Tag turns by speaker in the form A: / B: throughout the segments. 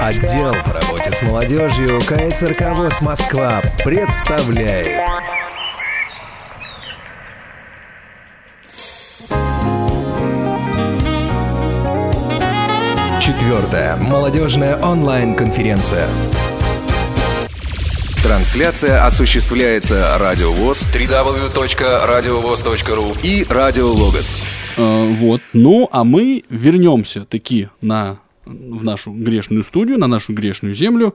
A: Отдел по работе с молодежью КСРК ВОЗ Москва представляет Четвертая молодежная онлайн-конференция. Трансляция осуществляется Радио ВОЗ, www.radiovoz.ru и Радио Логос.
B: Э, вот. Ну, а мы вернемся таки на в нашу грешную студию, на нашу грешную землю.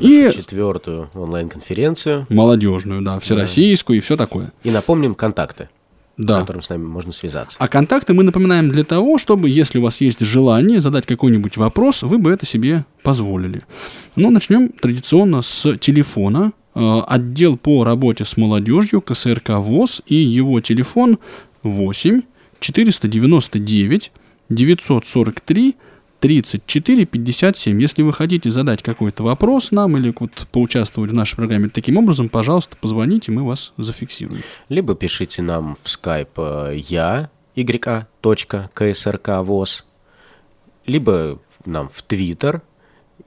C: И четвертую онлайн-конференцию.
B: Молодежную, да, всероссийскую да. и все такое.
C: И напомним контакты
B: да.
C: которым с нами можно связаться.
B: А контакты мы напоминаем для того, чтобы, если у вас есть желание задать какой-нибудь вопрос, вы бы это себе позволили. Ну, начнем традиционно с телефона. Э, отдел по работе с молодежью КСРК ВОЗ и его телефон 8 499 943 34 57. Если вы хотите задать какой-то вопрос нам или вот поучаствовать в нашей программе таким образом, пожалуйста, позвоните, мы вас зафиксируем.
C: Либо пишите нам в skype э, я, y.ksrk.voz, либо нам в Twitter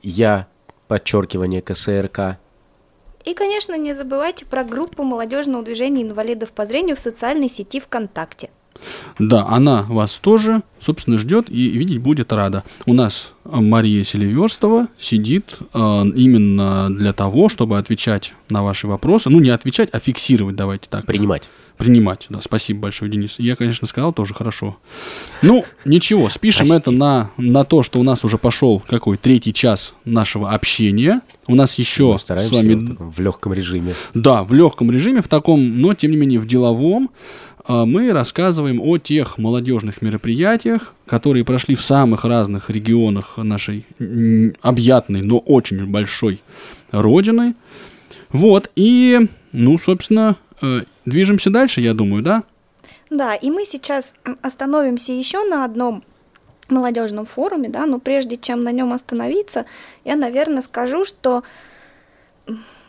C: я, подчеркивание КСРК.
D: И, конечно, не забывайте про группу молодежного движения инвалидов по зрению в социальной сети ВКонтакте –
B: да, она вас тоже, собственно, ждет и видеть будет рада. У нас Мария Селиверстова сидит э, именно для того, чтобы отвечать на ваши вопросы. Ну, не отвечать, а фиксировать, давайте так.
C: Принимать.
B: Принимать, да. Спасибо большое, Денис. Я, конечно, сказал тоже хорошо. Ну, ничего, спишем Прости. это на, на то, что у нас уже пошел какой третий час нашего общения. У нас еще с вами...
C: В легком режиме.
B: Да, в легком режиме, в таком, но, тем не менее, в деловом. А мы рассказываем о тех молодежных мероприятиях, которые прошли в самых разных регионах нашей объятной, но очень большой родины. Вот, и, ну, собственно, э, движемся дальше, я думаю, да?
D: Да, и мы сейчас остановимся еще на одном молодежном форуме, да, но прежде чем на нем остановиться, я, наверное, скажу, что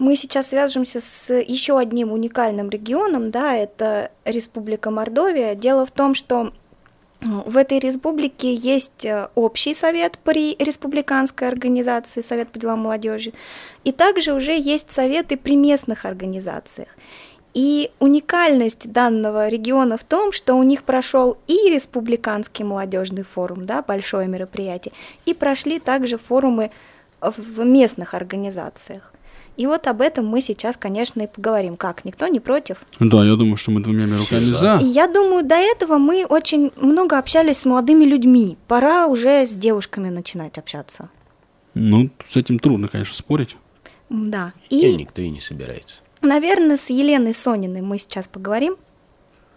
D: мы сейчас свяжемся с еще одним уникальным регионом, да, это Республика Мордовия. Дело в том, что в этой республике есть э, общий совет при республиканской организации, совет по делам молодежи, и также уже есть советы при местных организациях. И уникальность данного региона в том, что у них прошел и республиканский молодежный форум, да, большое мероприятие, и прошли также форумы в местных организациях. И вот об этом мы сейчас, конечно, и поговорим. Как? Никто не против?
B: Да, я думаю, что мы двумя руками за.
D: Я думаю, до этого мы очень много общались с молодыми людьми. Пора уже с девушками начинать общаться.
B: Ну, с этим трудно, конечно, спорить.
D: Да.
C: И, и никто и не собирается.
D: Наверное, с Еленой Сониной мы сейчас поговорим.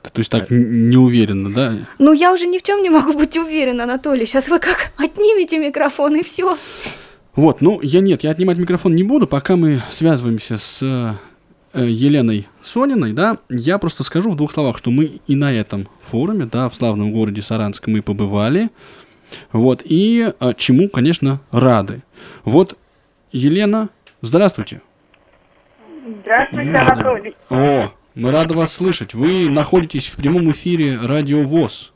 B: То есть так не уверенно, да?
D: Ну, я уже ни в чем не могу быть уверена, Анатолий. Сейчас вы как отнимете микрофон и все.
B: Вот, ну, я нет, я отнимать микрофон не буду, пока мы связываемся с э, Еленой Сониной, да, я просто скажу в двух словах, что мы и на этом форуме, да, в славном городе Саранск мы побывали, вот, и э, чему, конечно, рады. Вот, Елена, здравствуйте.
E: Здравствуйте, Анатолий.
B: О, мы рады вас слышать. Вы находитесь в прямом эфире Радио ВОЗ.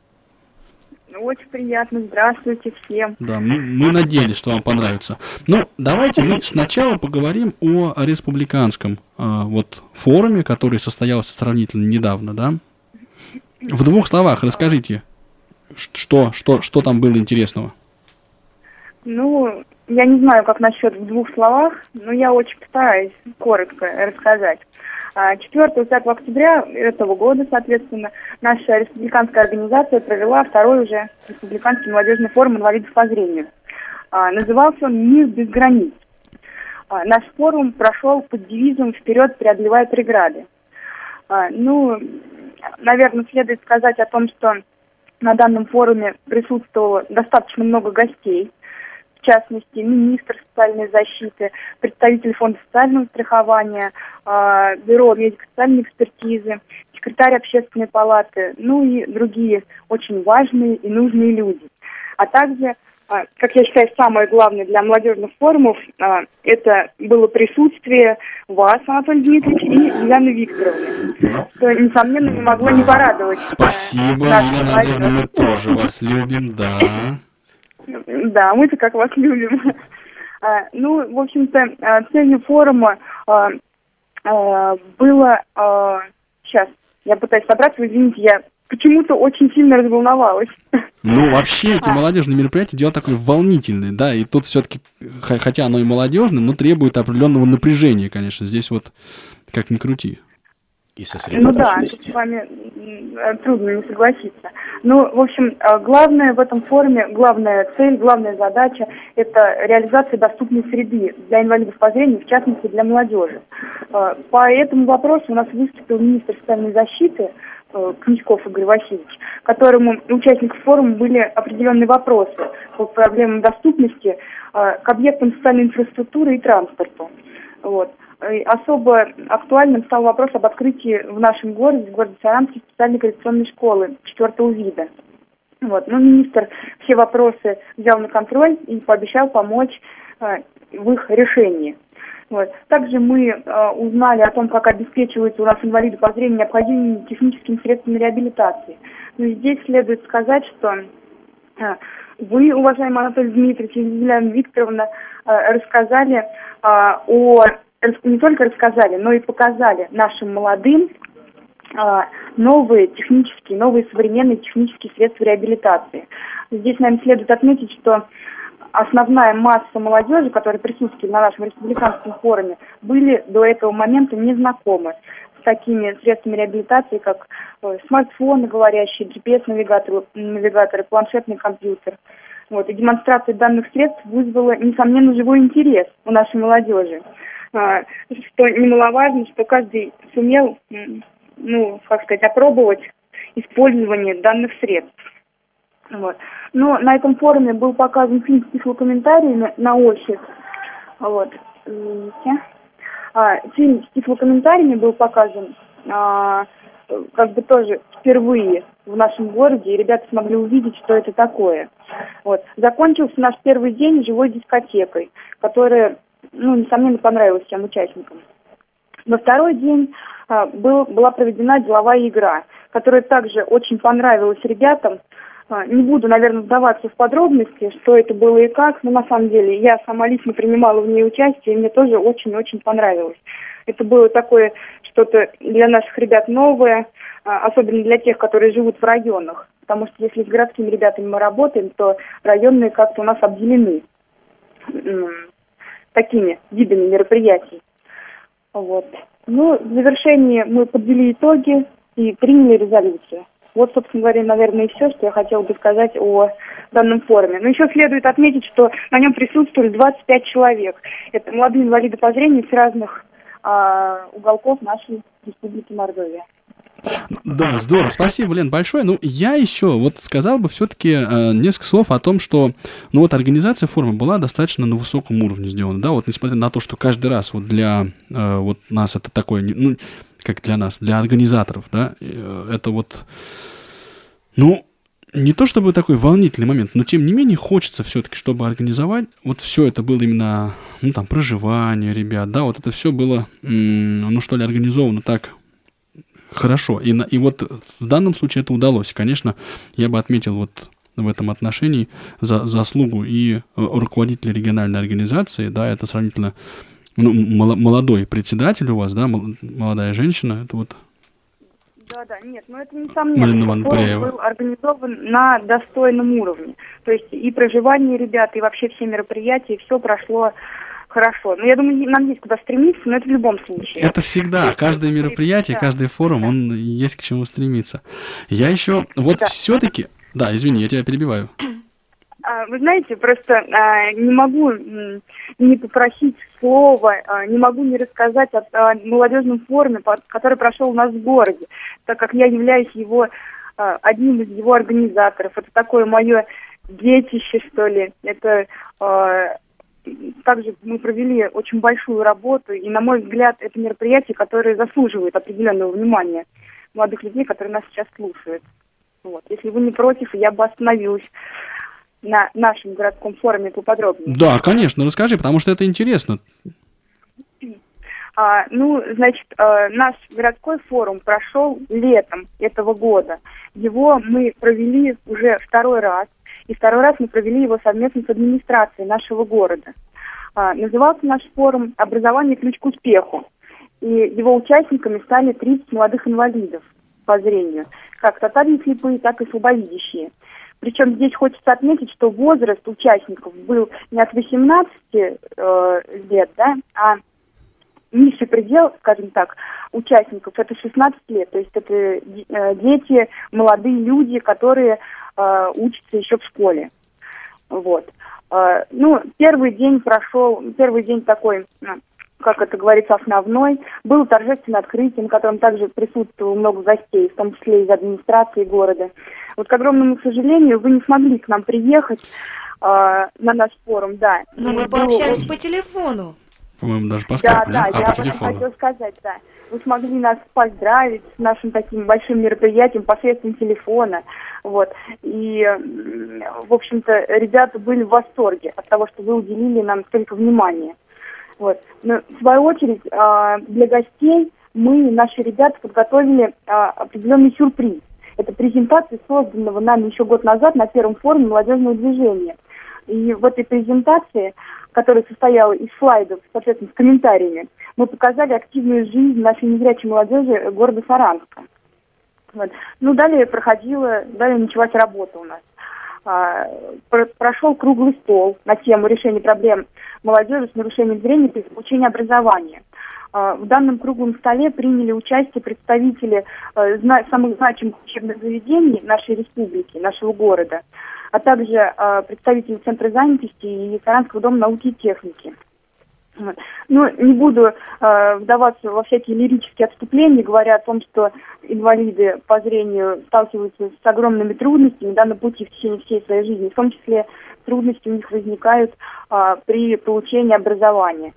E: Очень приятно. Здравствуйте всем.
B: Да, мы, мы надеялись, что вам понравится. Ну, давайте мы сначала поговорим о республиканском э, вот форуме, который состоялся сравнительно недавно, да? В двух словах расскажите, что, что, что там было интересного?
E: Ну, я не знаю, как насчет в двух словах, но я очень постараюсь коротко рассказать. 4-5 а, октября этого года, соответственно, наша республиканская организация провела второй уже республиканский молодежный форум инвалидов по зрению. А, назывался он «Мир без границ». А, наш форум прошел под девизом «Вперед, преодолевая преграды». Ну, наверное, следует сказать о том, что на данном форуме присутствовало достаточно много гостей, в частности, министр социальной защиты, представитель фонда социального страхования, э, бюро медико-социальной экспертизы, секретарь общественной палаты, ну и другие очень важные и нужные люди. А также, э, как я считаю, самое главное для молодежных форумов, э, это было присутствие вас, Анатолий Дмитриевич, и Елены Викторовны, что, несомненно, не могло не порадовать.
B: Спасибо, Елена Андреевна, мы тоже вас любим, да.
E: Да, мы-то как вас любим. А, ну, в общем-то, а, целью форума а, а, было... А, сейчас, я пытаюсь собраться, извините, я почему-то очень сильно разволновалась.
B: Ну, вообще, эти молодежные мероприятия дело такое волнительное, да, и тут все-таки, хотя оно и молодежное, но требует определенного напряжения, конечно, здесь вот как ни крути.
C: И
E: Ну да,
C: сосредоточенности.
E: с вами трудно не согласиться. Ну, в общем, э, главное в этом форуме, главная цель, главная задача – это реализация доступной среды для инвалидов по зрению, в частности, для молодежи. Э, По этому вопросу у нас выступил министр социальной защиты э, Князьков Игорь Васильевич, которому участникам форума были определенные вопросы по проблемам доступности э, к объектам социальной инфраструктуры и транспорту. Вот. И Особо актуальным стал вопрос об открытии в нашем городе, в городе Саранске, специальной коррекционной школы четвертого вида. Вот. Но министр все вопросы взял на контроль и пообещал помочь э, в их решении. Вот. Также мы э, узнали о том, как обеспечиваются у нас инвалиды по зрению необходимыми техническими средствами реабилитации. Но здесь следует сказать, что э, вы, уважаемый Анатолий Дмитриевич Елена Викторовна, э, рассказали э, о не только рассказали, но и показали нашим молодым а, новые технические, новые современные технические средства реабилитации. Здесь, наверное, следует отметить, что основная масса молодежи, которая присутствовала на нашем республиканском форуме, были до этого момента не знакомы с такими средствами реабилитации, как э, смартфоны говорящие, GPS-навигаторы, навигаторы, планшетный компьютер. Вот. И демонстрация данных средств вызвала, несомненно, живой интерес у нашей молодежи. Что немаловажно, что каждый сумел, ну, как сказать, опробовать использование данных средств. Вот. Но на этом форуме был показан фильм с тифлокомментариями на ощупь. Вот. Извините. А, фильм с тифлокомментариями был показан а, как бы тоже впервые в нашем городе, и ребята смогли увидеть, что это такое. Вот. Закончился наш первый день живой дискотекой, которая, ну, несомненно, понравилась всем участникам. На второй день а, был, была проведена деловая игра, которая также очень понравилась ребятам. А, не буду, наверное, вдаваться в подробности, что это было и как, но на самом деле я сама лично принимала в ней участие, и мне тоже очень-очень понравилось. Это было такое что-то для наших ребят новое, а, особенно для тех, которые живут в районах. Потому что если с городскими ребятами мы работаем, то районные как-то у нас обделены такими видами мероприятий. Вот. Ну, в завершении мы подвели итоги и приняли резолюцию. Вот, собственно говоря, наверное, и все, что я хотела бы сказать о данном форуме. Но еще следует отметить, что на нем присутствовали 25 человек. Это молодые инвалиды по зрению с разных а, уголков нашей республики Мордовия.
B: Да, здорово. Спасибо, Лен, большое. Ну, я еще вот сказал бы все-таки э, несколько слов о том, что, ну, вот организация форума была достаточно на высоком уровне сделана, да, вот несмотря на то, что каждый раз вот для э, вот нас это такое, ну, как для нас, для организаторов, да, э, это вот, ну, не то чтобы такой волнительный момент, но тем не менее хочется все-таки, чтобы организовать, вот все это было именно, ну, там, проживание ребят, да, вот это все было, ну, что ли, организовано так хорошо. И, на- и вот в данном случае это удалось. И, конечно, я бы отметил вот в этом отношении за, заслугу и э, руководителя региональной организации, да, это сравнительно ну, молодой председатель у вас, да, мол- молодая женщина, это вот
E: Да, да, нет, но это несомненно. Форум был организован на достойном уровне. То есть и проживание ребят, и вообще все мероприятия, все прошло хорошо. Но я думаю, нам есть куда стремиться, но это в любом случае.
B: Это всегда, каждое мероприятие,
E: Да.
B: каждый форум, он есть к чему стремиться. Я еще, вот
E: Да.
B: все-таки, да, извини, я тебя перебиваю.
E: А, Вы знаете, просто а, не могу не попросить слова, а, не могу не рассказать о, о молодежном форуме, который прошел у нас в городе, так как я являюсь его а, одним из его организаторов. Это такое мое детище, что ли. Это также мы провели очень большую работу, и, на мой взгляд, это мероприятие, которое заслуживает определенного внимания молодых людей, которые нас сейчас слушают. Вот. Если вы не против, я бы остановилась на нашем городском форуме поподробнее.
B: Да, конечно, расскажи, потому что это интересно.
E: А, ну, значит, э, наш городской форум прошел летом этого года. Его мы провели уже второй раз, и второй раз мы провели его совместно с администрацией нашего города. А, назывался наш форум «Образование. Ключ к успеху». И его участниками стали 30 молодых инвалидов по зрению, как тотально слепые, так и слабовидящие. Причем здесь хочется отметить, что возраст участников был не от 18 э, лет, да, а низший предел, скажем так, участников это 16 лет. То есть это э, дети, молодые люди, которые э, учатся еще в школе. Вот. Э, ну, первый день прошел, первый день такой, как это говорится, основной. Было торжественное открытие, на котором также присутствовало много гостей, в том числе из администрации города. Вот, к огромному сожалению, вы не смогли к нам приехать э, на наш форум, да.
F: Но мы пообщались по телефону.
B: По-моему, даже по
E: Да,
B: скайпу,
E: да,
B: а
E: я
B: по телефону.
E: хотела сказать, да. Вы смогли нас поздравить с нашим таким большим мероприятием посредством телефона. Вот. И, в общем-то, ребята были в восторге от того, что вы уделили нам столько внимания. Вот. Но, в свою очередь, а, для гостей мы, наши ребята, подготовили а, определенный сюрприз. Это презентация, созданного нами еще год назад на первом форуме молодежного движения. И в этой презентации, которая состояла из слайдов, соответственно, с комментариями, мы показали активную жизнь нашей незрячей молодежи города Саранска. Вот. Ну, далее проходила, далее началась работа у нас. А, про- прошел круглый стол на тему решения проблем молодежи с нарушением зрения при получении образования. А, В данном круглом столе приняли участие представители э, самых значимых учебных заведений нашей республики, нашего города, а также э, представители Центра занятости и Саранского дома науки и техники. Вот. Ну, не буду э, вдаваться во всякие лирические отступления, говоря о том, что инвалиды по зрению сталкиваются с огромными трудностями да, на пути в течение всей своей жизни. В том числе трудности у них возникают а, при получении образования.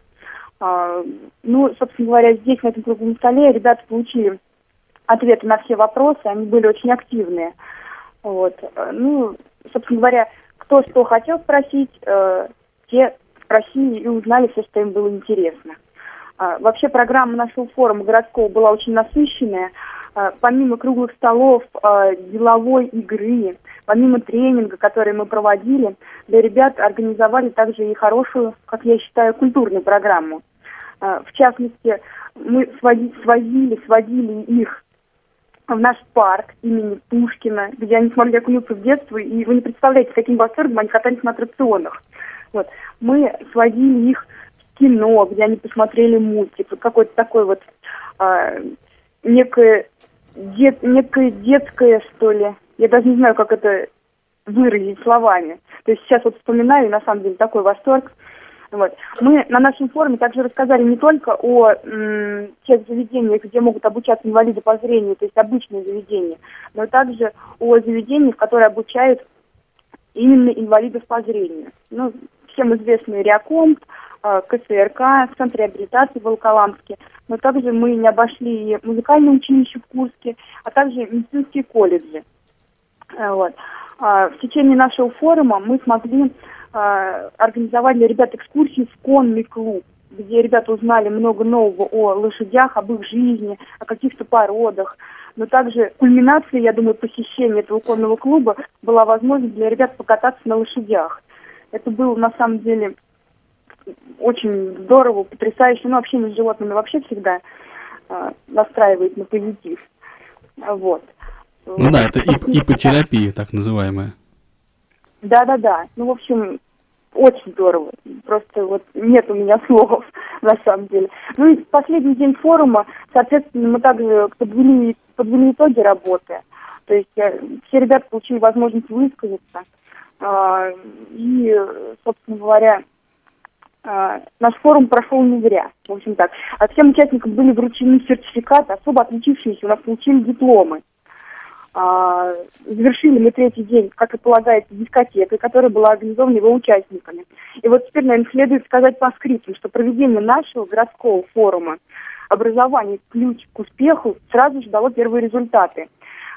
E: А, ну, собственно говоря, здесь, на этом круглом столе, ребята получили ответы на все вопросы, они были очень активные. Вот. Э, Ну, собственно говоря, кто что хотел спросить, э, те спросили и узнали все, что им было интересно. А, Вообще программа нашего форума городского была очень насыщенная. А, Помимо круглых столов, а, деловой игры, помимо тренинга, который мы проводили, для ребят организовали также и хорошую, как я считаю, культурную программу. В частности, мы своди- свозили, сводили их в наш парк имени Пушкина, где они смогли окунуться в детство, и вы не представляете, каким восторгом они катались на аттракционах. Вот. Мы сводили их в кино, где они посмотрели мультик, вот какой-то такой вот а, некое, дет, некое детское, что ли, я даже не знаю, как это выразить словами. То есть сейчас вот вспоминаю, на самом деле такой восторг. Вот. Мы на нашем форуме также рассказали не только о м, тех заведениях, где могут обучаться инвалиды по зрению, то есть обычные заведения, но также о заведениях, которые обучают именно инвалидов по зрению. Ну, всем известный Реакомп, э, КСРК, Центр реабилитации в Волоколамске, но также мы не обошли и музыкальное училище в Курске, а также медицинские колледжи. Э, Вот. А, В течение нашего форума мы смогли а, организовать для ребят экскурсии в конный клуб, где ребята узнали много нового о лошадях, об их жизни, о каких-то породах. Но также кульминацией, я думаю, посещения этого конного клуба была возможность для ребят покататься на лошадях. Это было на самом деле очень здорово, потрясающе. Ну, общение с животными вообще всегда а, настраивает на позитив. Вот.
B: Ну да, это ип- ипотерапия, так называемая.
E: Да-да-да. Ну, в общем, очень здорово. Просто вот нет у меня слов, на самом деле. Ну и последний день форума, соответственно, мы также подвели, подвели итоги работы. То есть э, все ребята получили возможность высказаться. А, И, собственно говоря, а, наш форум прошел не зря. В общем так. А всем участникам были вручены сертификаты, особо отличившиеся у нас получили дипломы. А, завершили мы третий день, как и полагается, дискотекой, которая была организована его участниками. И вот теперь, наверное, следует сказать по скриптам, что проведение нашего городского форума образование ключ к успеху сразу же дало первые результаты.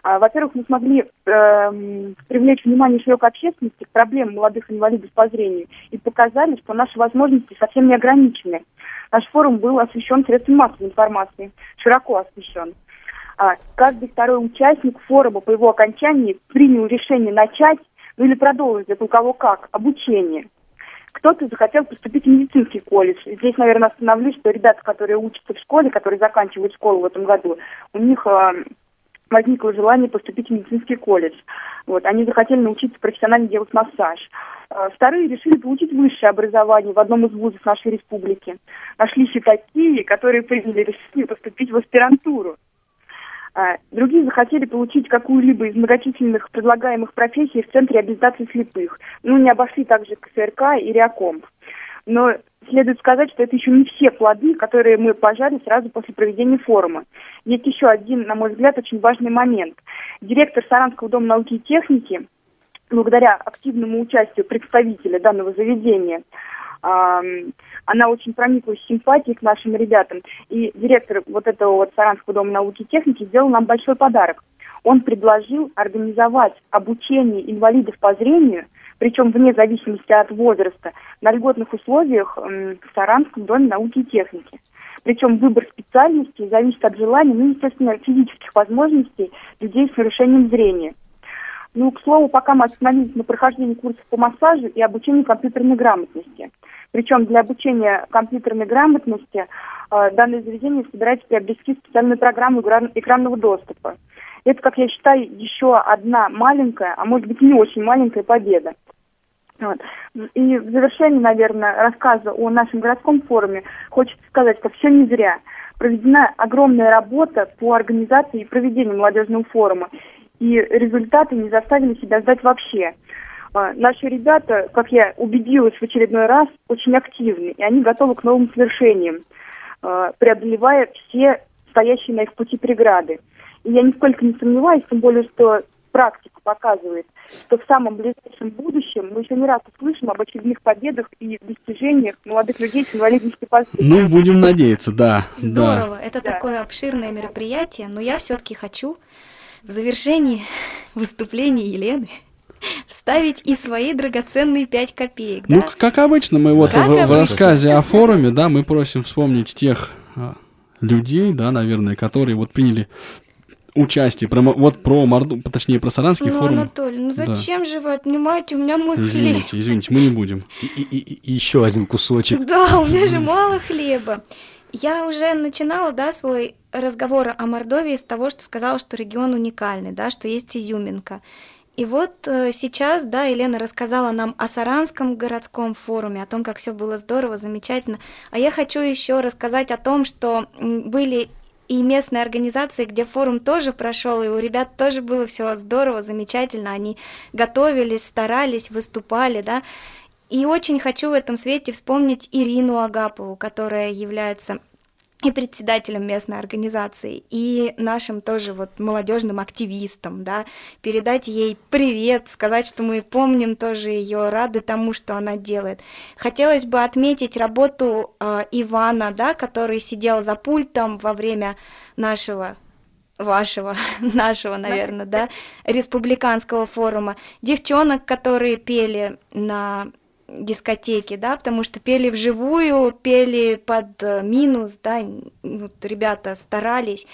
E: А, Во-первых, мы смогли эм, привлечь внимание широкой общественности к проблемам молодых инвалидов по зрению и показали, что наши возможности совсем не ограничены. Наш форум был освещен средствами массовой информации, широко освещен. Каждый второй участник форума по его окончании принял решение начать, ну или продолжить, это у кого как, обучение. Кто-то захотел поступить в медицинский колледж. Здесь, наверное, остановлюсь, что ребята, которые учатся в школе, которые заканчивают школу в этом году, у них э, возникло желание поступить в медицинский колледж. Вот, они захотели научиться профессионально делать массаж. Э, вторые решили получить высшее образование в одном из вузов нашей республики. Нашлись и такие, которые приняли решение поступить в аспирантуру. Э, другие захотели получить какую-либо из многочисленных предлагаемых профессий в Центре реабилитации слепых. Ну, не обошли также КСРК и Реакомп. Но следует сказать, что это еще не все плоды, которые мы пожали сразу после проведения форума. Есть еще один, на мой взгляд, очень важный момент. Директор Саранского дома науки и техники, благодаря активному участию представителя данного заведения, она очень прониклась симпатией к нашим ребятам. И директор вот этого вот Саранского дома науки и техники сделал нам большой подарок. Он предложил организовать обучение инвалидов по зрению причем вне зависимости от возраста, на льготных условиях в Саранском доме науки и техники. Причем выбор специальности зависит от желания, ну, естественно, физических возможностей людей с нарушением зрения. Ну, к слову, пока мы остановились на прохождении курсов по массажу и обучению компьютерной грамотности. Причем для обучения компьютерной грамотности э, данное заведение собирается приобрести специальную программу экранного доступа. Это, как я считаю, еще одна маленькая, а может быть не очень маленькая победа. Вот. И в завершении, наверное, рассказа о нашем городском форуме хочется сказать, что все не зря. Проведена огромная работа по организации и проведению молодежного форума, и результаты не заставили себя ждать вообще. А, наши ребята, как я убедилась в очередной раз, очень активны, и они готовы к новым свершениям, а, преодолевая все стоящие на их пути преграды. И я нисколько не сомневаюсь, тем более, что практика показывает, что в самом ближайшем будущем мы еще не раз услышим об очередных победах и достижениях молодых людей с инвалидностью по зрению.
B: Ну, будем надеяться, да.
D: Здорово.
B: Да.
D: Это да. такое обширное мероприятие, но я все-таки хочу в завершении выступления Елены вставить и свои драгоценные 5 копеек.
B: Ну, да? как обычно, мы вот в, в рассказе о форуме, да, мы просим вспомнить тех а, людей, да, наверное, которые вот приняли участие, про, вот про Морду, точнее, про Саранский
D: ну,
B: форум.
D: Анатолий, ну зачем да. же вы отнимаете у меня мой
B: извините,
D: хлеб?
B: Извините, мы не будем.
C: И, и, и еще один кусочек.
D: Да, у меня же мало хлеба. Я уже начинала, да, свой разговор о Мордовии с того, что сказала, что регион уникальный, да, что есть изюминка. И вот э, сейчас, да, Елена рассказала нам о Саранском городском форуме, о том, как все было здорово, замечательно. А я хочу еще рассказать о том, что были и местные организации, где форум тоже прошел, и у ребят тоже было все здорово, замечательно, они готовились, старались, выступали, да. И очень хочу в этом свете вспомнить Ирину Агапову, которая является и председателем местной организации, и нашим тоже вот молодежным активистам, да, передать ей привет, сказать, что мы помним тоже ее, рады тому, что она делает. Хотелось бы отметить работу э, Ивана, да, который сидел за пультом во время нашего вашего, нашего, наверное, да, республиканского форума, девчонок, которые пели на дискотеки, да, потому что пели вживую, пели под э, минус, да, вот ребята старались.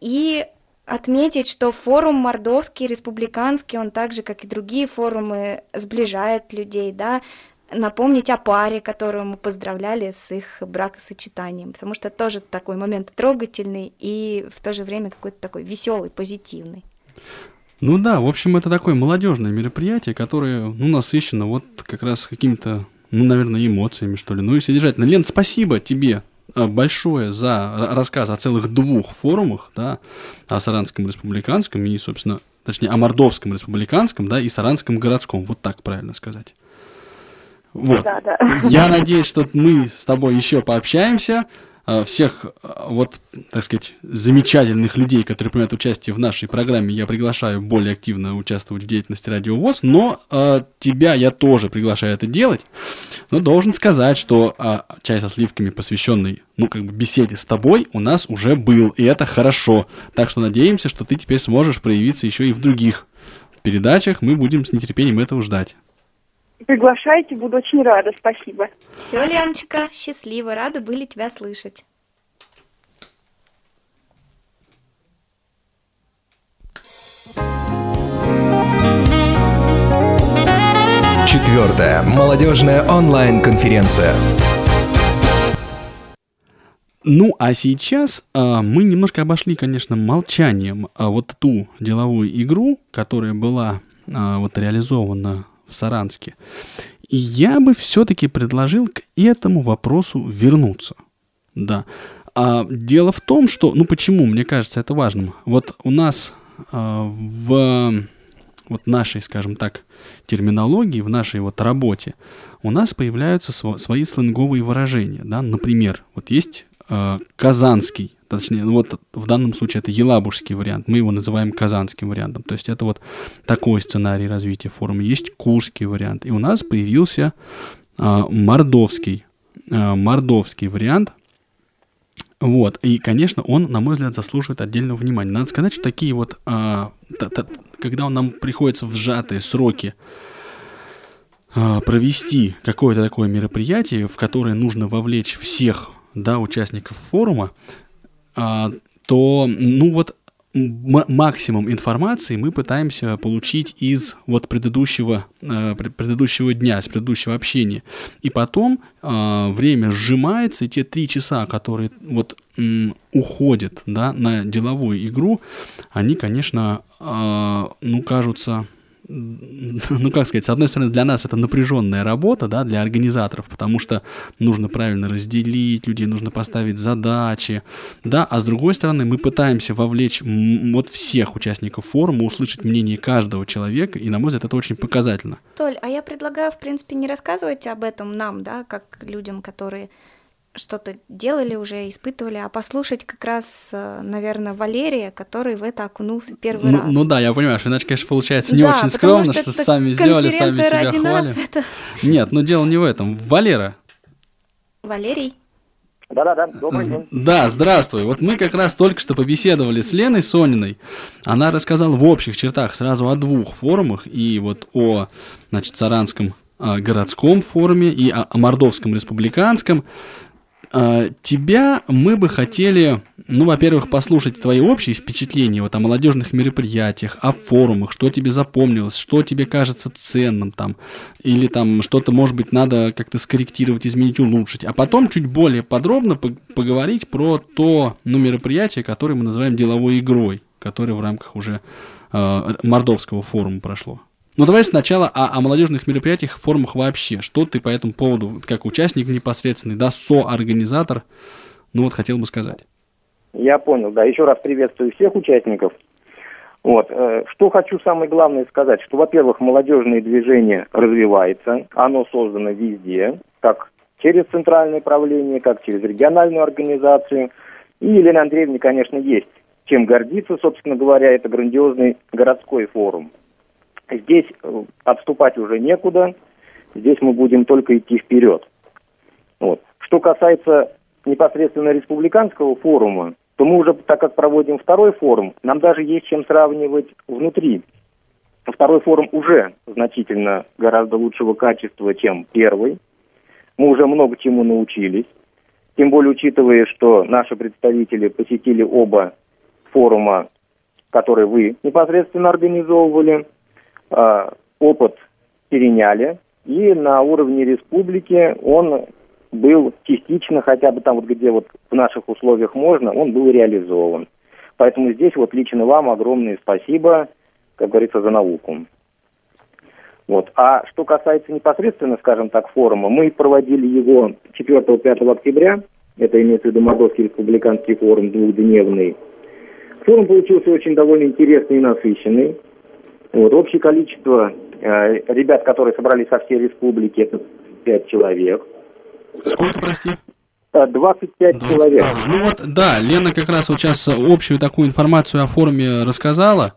D: И отметить, что форум мордовский, республиканский, он так же, как и другие форумы, сближает людей, да, напомнить о паре, которую мы поздравляли с их бракосочетанием, потому что тоже такой момент трогательный и в то же время какой-то такой веселый, позитивный.
B: Ну да, в общем, это такое молодежное мероприятие, которое, ну, насыщено вот как раз какими-то, ну, наверное, эмоциями, что ли. Ну и содержательно. Лен, спасибо тебе а, большое за рассказ о целых двух форумах, да, о Саранском республиканском и, собственно, точнее, о Мордовском республиканском, да, и Саранском городском, вот так правильно сказать. Вот. Да, да. Я надеюсь, что мы с тобой еще пообщаемся. Э, всех э, вот, так сказать, замечательных людей, которые принимают участие в нашей программе, я приглашаю более активно участвовать в деятельности Радио ВОЗ, но э, тебя я тоже приглашаю это делать, но должен сказать, что э, чай со сливками, посвященный, ну, как бы беседе с тобой, у нас уже был, и это хорошо, так что надеемся, что ты теперь сможешь проявиться еще и в других передачах, мы будем с нетерпением этого ждать.
E: Приглашайте, буду очень рада, спасибо.
D: Все, Леночка, счастливо, рада были тебя слышать.
A: Четвертая молодежная онлайн-конференция.
B: Ну, а сейчас а, мы немножко обошли, конечно, молчанием а, вот ту деловую игру, которая была а, вот реализована в Саранске. И я бы все-таки предложил к этому вопросу вернуться. Да. А, дело в том, что, ну почему, мне кажется, это важным. Вот у нас а, в вот нашей, скажем так, терминологии, в нашей вот работе, у нас появляются св- свои сленговые выражения, да, например, вот есть э, казанский, точнее, ну вот в данном случае это елабужский вариант, мы его называем казанским вариантом, то есть это вот такой сценарий развития форума, есть курский вариант, и у нас появился э, мордовский, э, мордовский вариант, вот, и, конечно, он, на мой взгляд, заслуживает отдельного внимания. Надо сказать, что такие вот, а, та, та, когда нам приходится в сжатые сроки а, провести какое-то такое мероприятие, в которое нужно вовлечь всех, да, участников форума, а, то, ну вот, максимум информации мы пытаемся получить из вот предыдущего, э, предыдущего дня, с предыдущего общения. И потом э, время сжимается, и те три часа, которые вот уходят да, на деловую игру, они, конечно, э, ну, кажутся ну, как сказать, с одной стороны, для нас это напряженная работа, да, для организаторов, потому что нужно правильно разделить людей, нужно поставить задачи, да, а с другой стороны, мы пытаемся вовлечь вот всех участников форума, услышать мнение каждого человека, и, на мой взгляд, это очень показательно.
D: Толь, а я предлагаю, в принципе, не рассказывать об этом нам, да, как людям, которые что-то делали уже, испытывали, а послушать как раз, э, наверное, Валерия, который в это окунулся первый
B: ну,
D: раз.
B: Ну да, я понимаю, что иначе, конечно, получается не да, очень скромно, что, что сами сделали, сами себя хвалим. Нас это... Нет, но дело не в этом. Валера.
D: Валерий.
G: Да-да-да, добрый день.
B: Да, здравствуй. Вот мы как раз только что побеседовали с Леной Сониной. Она рассказала в общих чертах сразу о двух форумах и вот о, значит, Саранском а, городском форуме и о Мордовском республиканском. А, тебя мы бы хотели, ну, во-первых, послушать твои общие впечатления вот о молодежных мероприятиях, о форумах, что тебе запомнилось, что тебе кажется ценным там, или там что-то, может быть, надо как-то скорректировать, изменить, улучшить, а потом чуть более подробно поговорить про то, ну, мероприятие, которое мы называем деловой игрой, которое в рамках уже э, Мордовского форума прошло. Ну, давай сначала о, о молодежных мероприятиях, форумах вообще. Что ты по этому поводу, как участник непосредственный, да, соорганизатор, ну вот хотел бы сказать.
G: Я понял, да. Еще раз приветствую всех участников. Вот. Э, что хочу самое главное сказать, что, во-первых, молодежное движение развивается, оно создано везде, как через центральное правление, как через региональную организацию. И Елена Андреевна, конечно, есть чем гордиться, собственно говоря, это грандиозный городской форум. Здесь э, отступать уже некуда, здесь мы будем только идти вперед. Вот. Что касается непосредственно республиканского форума, то мы уже, так как проводим второй форум, нам даже есть чем сравнивать внутри. Второй форум уже значительно гораздо лучшего качества, чем первый. Мы уже много чему научились. Тем более учитывая, что наши представители посетили оба форума, которые вы непосредственно организовывали. Э, опыт переняли, и на уровне республики он был частично, хотя бы там вот где вот в наших условиях можно, он был реализован. Поэтому здесь вот лично вам огромное спасибо, как говорится, за науку. Вот. А что касается непосредственно, скажем так, форума, мы проводили его 4-5 октября, это имеется в виду Мордовский республиканский форум двухдневный. Форум получился очень довольно интересный и насыщенный. Вот, общее количество э, ребят, которые собрались со всей республики, это 5 человек.
B: Сколько, прости?
G: 25 э, 20, человек.
B: А, ну вот, да, Лена как раз вот сейчас общую такую информацию о форуме рассказала.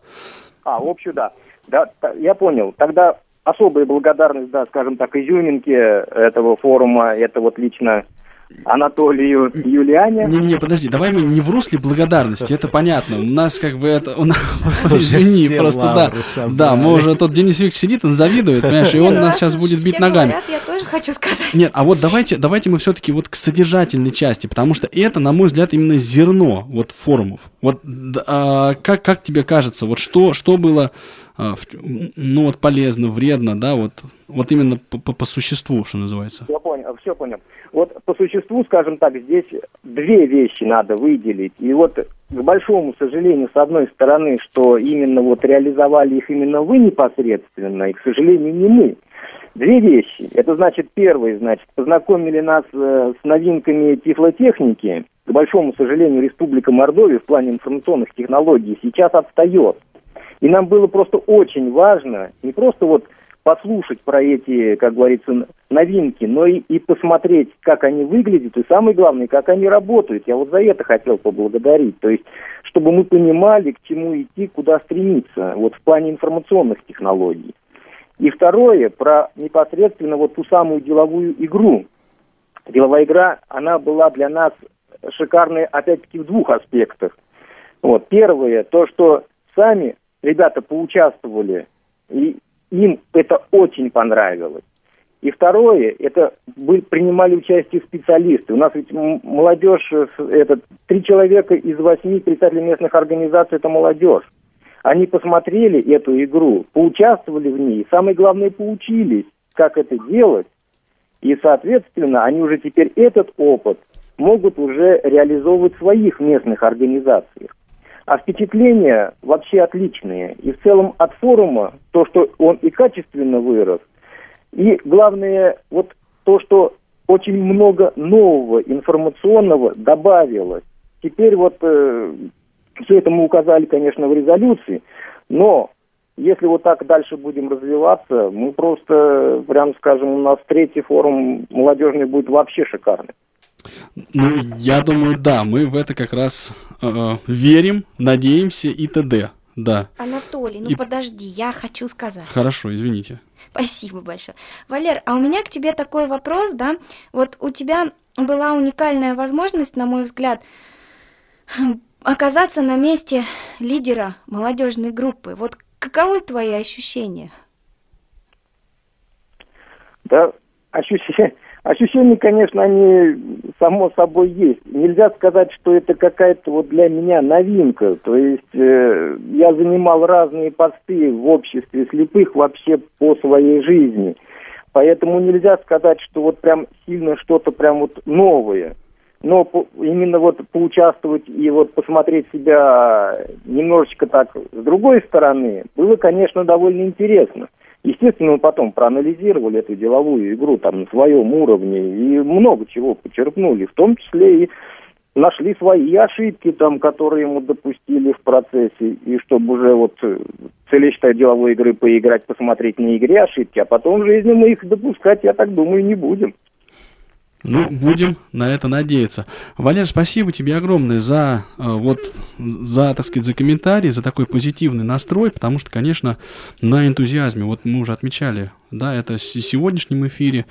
G: А, общую, да. Да, я понял. Тогда особая благодарность, да, скажем так, изюминке этого форума, это вот лично Анатолию Юлиане.
B: Не-не, подожди, давай мы не в русле благодарности, это понятно. У нас как бы это... Извини, просто да. Да, мы уже... Тот Денис Викторович сидит, он завидует, понимаешь, и он нас сейчас будет бить ногами.
D: я тоже хочу сказать.
B: Нет, а вот давайте, давайте мы все-таки вот к содержательной части, потому что это, на мой взгляд, именно зерно вот форумов. Вот а, как, как тебе кажется, вот что, что было а, ну вот полезно, вредно, да, вот, вот именно по, по, по существу, что называется.
G: Я понял, все понял. Вот по существу, скажем так, здесь две вещи надо выделить. И вот, к большому сожалению, с одной стороны, что именно вот реализовали их именно вы непосредственно, и, к сожалению, не мы. Две вещи. Это значит, первое, значит, познакомили нас э, с новинками тифлотехники. К большому сожалению, Республика Мордовия в плане информационных технологий сейчас отстает. И нам было просто очень важно не просто вот послушать про эти, как говорится, новинки, но и, и посмотреть, как они выглядят, и самое главное, как они работают. Я вот за это хотел поблагодарить. То есть, чтобы мы понимали, к чему идти, куда стремиться, вот в плане информационных технологий. И второе, про непосредственно вот ту самую деловую игру. Деловая игра, она была для нас шикарной, опять-таки, в двух аспектах. Вот. Первое, то, что сами ребята поучаствовали и им это очень понравилось. И второе, это были, принимали участие специалисты. У нас ведь молодежь, это три человека из восьми представителей местных организаций, это молодежь. Они посмотрели эту игру, поучаствовали в ней, самое главное, поучились, как это делать. И, соответственно, они уже теперь этот опыт могут уже реализовывать в своих местных организациях. А впечатления вообще отличные. И в целом от форума то, что он и качественно вырос, и главное, вот то, что очень много нового информационного добавилось. Теперь вот э, все это мы указали, конечно, в резолюции, но если вот так дальше будем развиваться, мы просто, прям скажем, у нас третий форум молодежный будет вообще шикарный.
B: Ну, я думаю, да, мы в это как раз э, верим, надеемся и т.д. Да.
D: Анатолий, ну и... подожди, я хочу сказать.
B: Хорошо, извините.
D: Спасибо большое. Валер, а у меня к тебе такой вопрос, да? Вот у тебя была уникальная возможность, на мой взгляд, оказаться на месте лидера молодежной группы. Вот каковы твои ощущения?
G: Да, ощущения Ощущения, конечно, они само собой есть. Нельзя сказать, что это какая-то вот для меня новинка. То есть э, я занимал разные посты в обществе слепых вообще по своей жизни. Поэтому нельзя сказать, что вот прям сильно что-то прям вот новое. Но по, именно вот поучаствовать и вот посмотреть себя немножечко так с другой стороны было, конечно, довольно интересно. Естественно, мы потом проанализировали эту деловую игру там на своем уровне и много чего почерпнули, в том числе и нашли свои ошибки, там, которые мы допустили в процессе, и чтобы уже вот э, цели, считаю, деловой игры поиграть, посмотреть на игре ошибки, а потом в жизни мы их допускать, я так думаю, не будем.
B: Ну, будем на это надеяться. Валер, спасибо тебе огромное за э, вот за, так сказать, за комментарий, за такой позитивный настрой, потому что, конечно, на энтузиазме, вот мы уже отмечали, да, это в сегодняшнем эфире,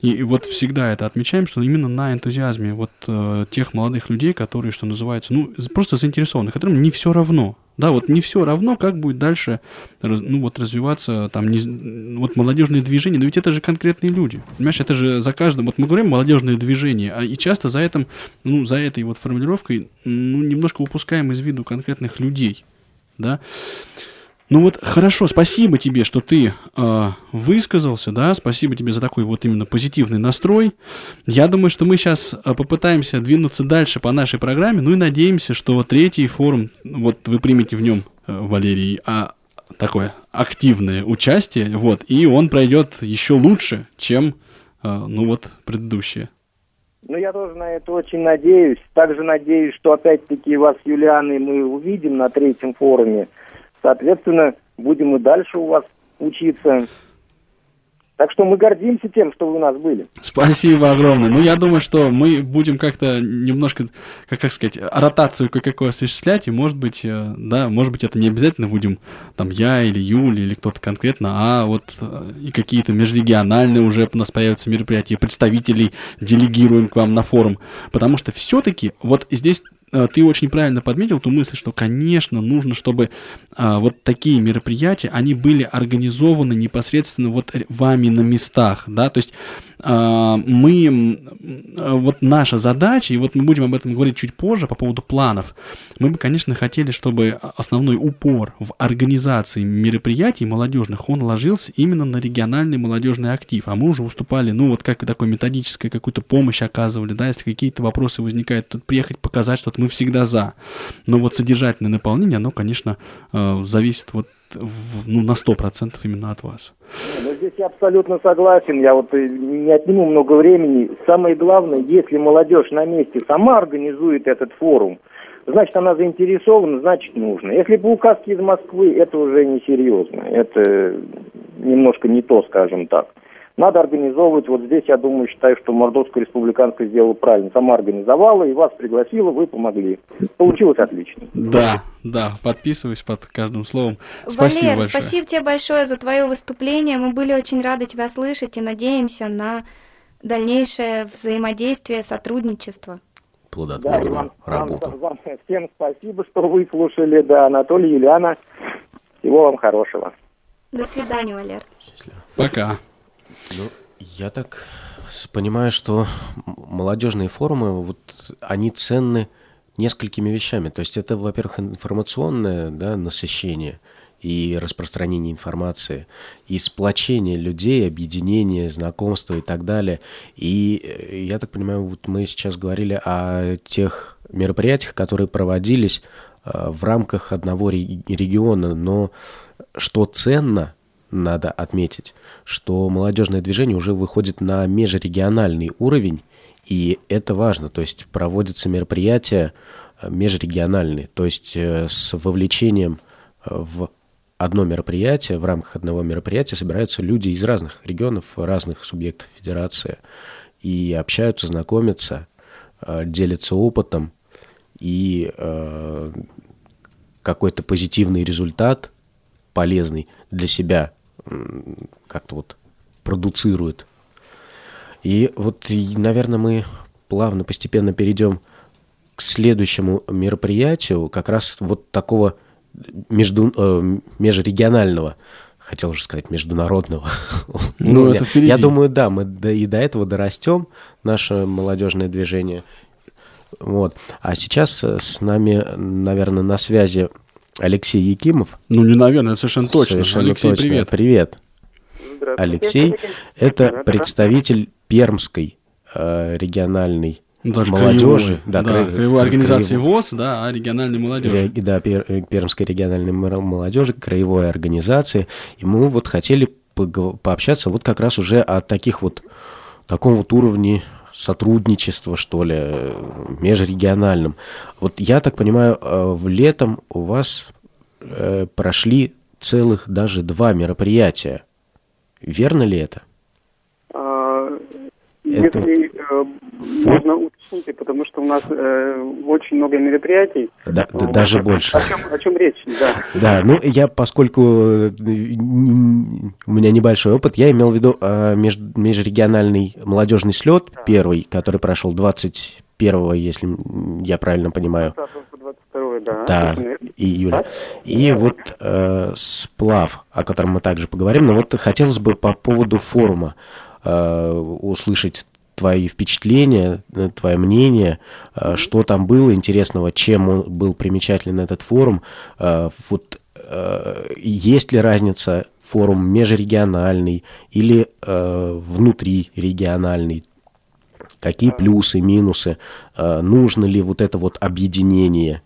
B: и вот всегда это отмечаем, что именно на энтузиазме вот э, тех молодых людей, которые, что называется, ну, просто заинтересованы, которым не все равно, да, вот не все равно, как будет дальше, ну, вот развиваться там, не, вот молодежные движения, но ведь это же конкретные люди, понимаешь, это же за каждым, вот мы говорим молодежное движение, а и часто за этим, ну, за этой вот формулировкой, ну, немножко упускаем из виду конкретных людей, да, ну вот хорошо, спасибо тебе, что ты э, высказался, да, спасибо тебе за такой вот именно позитивный настрой. Я думаю, что мы сейчас а, попытаемся двинуться дальше по нашей программе, ну и надеемся, что третий форум, вот вы примете в нем, э, Валерий, а, такое активное участие, вот, и он пройдет еще лучше, чем, э, ну вот, предыдущие.
G: Ну, я тоже на это очень надеюсь. Также надеюсь, что опять-таки вас, Юлианы, мы увидим на третьем форуме. Соответственно, будем и дальше у вас учиться. Так что мы гордимся тем, что вы у нас были.
B: Спасибо огромное. Ну, я думаю, что мы будем как-то немножко, как, как сказать, ротацию кое-какую осуществлять, и, может быть, э, да, может быть, это не обязательно будем, там, я или Юля, или кто-то конкретно, а вот э, и какие-то межрегиональные уже у нас появятся мероприятия, представителей делегируем к вам на форум, потому что все-таки вот здесь ты очень правильно подметил ту мысль, что, конечно, нужно, чтобы а, вот такие мероприятия, они были организованы непосредственно вот вами на местах, да, то есть а, мы, вот наша задача, и вот мы будем об этом говорить чуть позже по поводу планов, мы бы, конечно, хотели, чтобы основной упор в организации мероприятий молодежных, он ложился именно на региональный молодежный актив, а мы уже выступали, ну, вот как такой методической какую-то помощь оказывали, да, если какие-то вопросы возникают, тут приехать, показать что-то, мы всегда за. Но вот содержательное наполнение, оно, конечно, э, зависит вот в, ну, на 100% именно от вас.
G: Ну, здесь я абсолютно согласен, я вот э, не отниму много времени. Самое главное, если молодежь на месте сама организует этот форум, значит, она заинтересована, значит, нужно. Если по указке из Москвы, это уже несерьезно, это немножко не то, скажем так. Надо организовывать, вот здесь, я думаю, считаю, что Мордовская республиканская сделала правильно. Сама организовала и вас пригласила, вы помогли. Получилось отлично.
B: Да, да, подписываюсь под каждым словом. Спасибо
D: Валер,
B: большое.
D: спасибо тебе большое за твое выступление. Мы были очень рады тебя слышать и надеемся на дальнейшее взаимодействие, сотрудничество.
C: Плодотворную
G: да, вам,
C: работу.
G: Вам, вам всем спасибо, что вы слушали. Да, Анатолий, Юлиана. Всего вам хорошего.
D: До свидания, Валер.
C: Счастливо.
B: Пока.
C: Ну, я так понимаю, что молодежные форумы, вот они ценны несколькими вещами. То есть это, во-первых, информационное да, насыщение и распространение информации, и сплочение людей, объединение, знакомство и так далее. И э, я так понимаю, вот мы сейчас говорили о тех мероприятиях, которые проводились э, в рамках одного региона, но что ценно – надо отметить, что молодежное движение уже выходит на межрегиональный уровень, и это важно. То есть проводятся мероприятия э, межрегиональные, то есть э, с вовлечением э, в одно мероприятие, в рамках одного мероприятия собираются люди из разных регионов, разных субъектов федерации и общаются, знакомятся, делятся опытом, и какой-то позитивный результат, полезный для себя как-то вот продуцирует. И вот, наверное, мы плавно, постепенно перейдем к следующему мероприятию, как раз вот такого между, э, межрегионального, хотел уже сказать международного.
B: Ну, это впереди.
C: Я думаю, да, мы и до этого дорастем, наше молодежное движение. Вот. А сейчас с нами, наверное, на связи Алексей Якимов.
B: Ну, не наверное, это совершенно точно.
C: Совершенно
B: Алексей,
C: точно.
B: привет.
C: Привет. Алексей – это представитель Пермской э, региональной
B: Ну, даже
C: молодежи.
B: краевой, да,
C: кра-
B: краевой
C: кра-
B: организации
C: краевой-
B: ВОЗ, да, а региональной молодежи.
C: Ре- Да, Пер- э, Пермской региональной молодежи, краевой организации. И мы вот хотели пообщаться вот как раз уже о таких вот, таком вот уровне сотрудничества, что ли, межрегиональном. Вот я так понимаю, э, в летом у вас э, прошли целых даже два мероприятия. Верно ли это? Это-
H: Если э, можно уточните, потому что у нас э, очень много мероприятий.
C: Да, да, даже больше.
H: О чем, о чем речь, да.
C: Да, ну я, поскольку э, у меня небольшой опыт, я имел в виду э, меж- межрегиональный молодежный слет первый, который прошел 21 если я правильно понимаю,
H: 22 да.
C: да, июля. И вот э, сплав, о котором мы также поговорим, но вот хотелось бы по поводу форума услышать твои впечатления, э, твое мнение, э, что там было интересного, чем он был примечателен этот форум, э, вот э, есть ли разница форум межрегиональный или э, внутрирегиональный, какие плюсы, минусы, э, нужно ли вот это вот объединение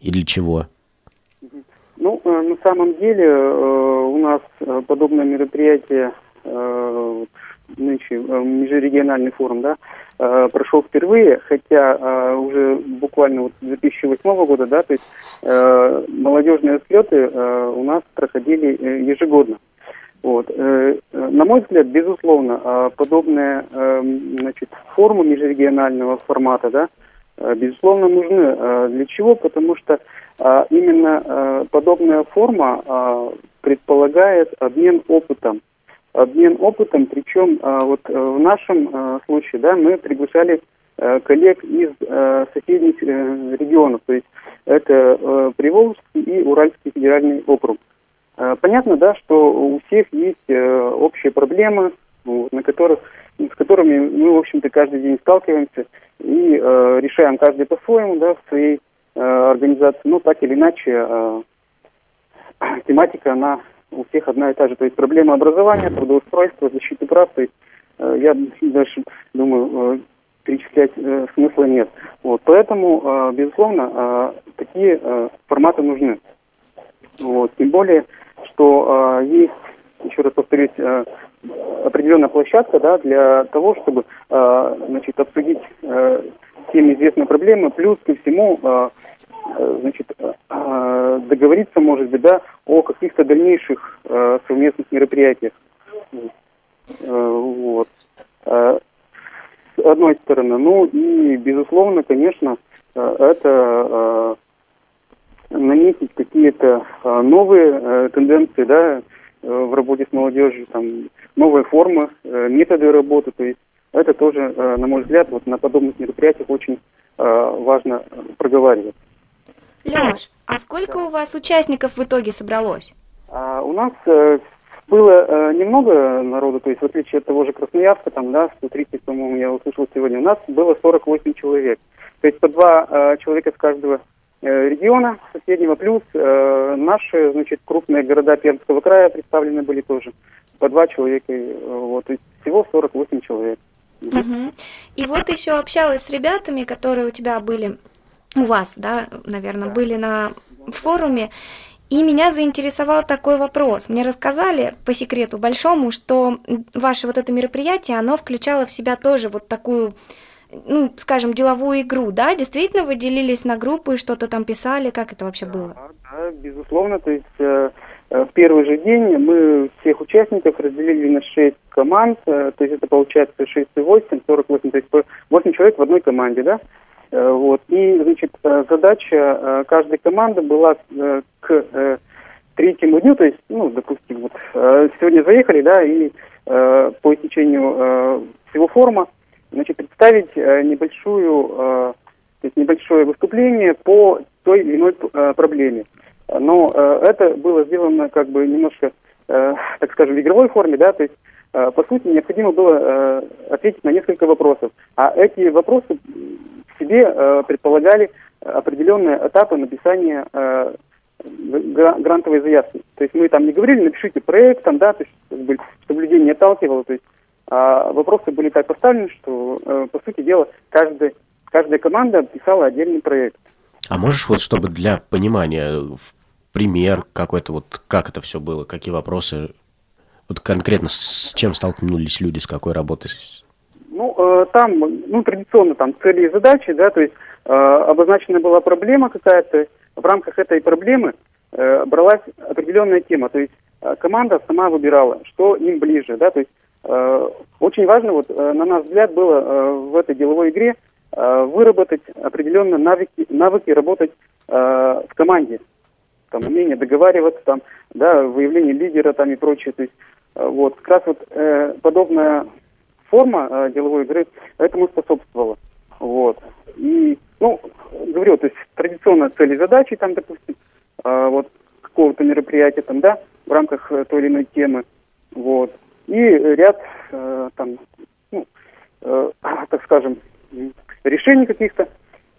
C: или чего?
H: Ну, э, на самом деле э, у нас э, подобное мероприятие э, нынче, э, межрегиональный форум, да, э, прошел впервые, хотя э, уже буквально вот с 2008 года, да, то есть молодежные слеты э, у нас проходили ежегодно. Вот. На мой взгляд, безусловно, подобные значит, форумы межрегионального формата, да, безусловно, нужны. Для чего? Потому что именно подобная форма предполагает обмен опытом. Обмен опытом, причем э, вот э, в нашем э, случае, да, мы приглашали э, коллег из соседних регионов, то есть это Приволжский и Уральский федеральный округ. Понятно, да, что у всех есть общие проблемы, на которых с которыми мы, в общем-то, каждый день сталкиваемся и решаем каждый по-своему, да, в своей организации. Но так или иначе, тематика, она у всех одна и та же. То есть проблема образования, трудоустройства, защиты прав. То есть э, я дальше думаю, э, перечислять э, смысла нет. Вот, поэтому, безусловно, такие форматы нужны. Вот, тем более, что есть, еще раз повторюсь, определенная площадка да, для того, чтобы э, значит, обсудить э, всем известные проблемы, плюс ко всему э значит, э, договориться, может быть, да, о каких-то дальнейших э, совместных мероприятиях. Э, вот. Э, с одной стороны. Ну и, безусловно, конечно, э, это э, наметить какие-то э, новые тенденции, да, в работе с молодежью, там, новые формы, методы работы, то есть это тоже, на мой взгляд, вот на подобных мероприятиях очень важно проговаривать.
F: Леш, а сколько у вас участников в итоге собралось?
H: А, у нас было э, немного народу, то есть в отличие от того же Красноярска, там, да, 130, по-моему, я услышал сегодня, у нас было 48 человек. То есть по два э, человека с каждого э, региона соседнего, плюс э, наши, значит, крупные города Пермского края представлены были тоже. По два человека, э, вот, то есть всего 48 человек.
F: Угу. И вот еще общалась с ребятами, которые у тебя были, у вас, да, наверное, были на форуме, и меня заинтересовал такой вопрос. Мне рассказали по секрету большому, что ваше вот это мероприятие, оно включало в себя тоже вот такую ну, скажем, деловую игру, да? Действительно вы делились на группы, что-то там писали, как это вообще было?
H: Да безусловно, то есть э, э в первый же день мы всех участников разделили на 6 команд, э, то есть это получается 6 и 8, 48, то есть 8 человек в одной команде, да? Э, вот. И, значит, э, задача э, каждой команды была к третьему дню, то есть, ну, допустим, вот сегодня заехали, да, и по истечению всего форума, значит, представить небольшую, то есть небольшое выступление по той или иной проблеме. Но это было сделано как бы немножко, так скажем, в игровой форме, да, то есть по сути, необходимо было ответить на несколько вопросов. А эти вопросы себе э, предполагали определенные этапы написания э, грантовой заявки. То есть мы там не говорили, напишите проект, там, да, то есть, как бы, чтобы людей не отталкивало. То есть а вопросы были так поставлены, что, э, по сути дела, каждый, каждая команда писала отдельный проект.
C: А можешь вот, чтобы для понимания, пример какой-то, вот как это все было, какие вопросы, вот конкретно с чем столкнулись люди, с какой работой
H: ну, э, там, ну, традиционно там цели и задачи, да, то есть э, обозначена была проблема какая-то, в рамках этой проблемы э, бралась определенная тема, то есть э, команда сама выбирала, что им ближе, да, то есть э, очень важно, вот, э, на наш взгляд, было э, в этой деловой игре э, выработать определенные навыки, навыки работать э, в команде, там, умение договариваться, там, да, выявление лидера там и прочее, то есть э, вот, как раз вот э, подобная форма э, деловой игры этому способствовала. Вот. И, ну, говорю, то есть традиционно цели задачи, там, допустим, э, вот какого-то мероприятия, там, да, в рамках э, той или иной темы, вот. И ряд, э, там, ну, э, так скажем, решений каких-то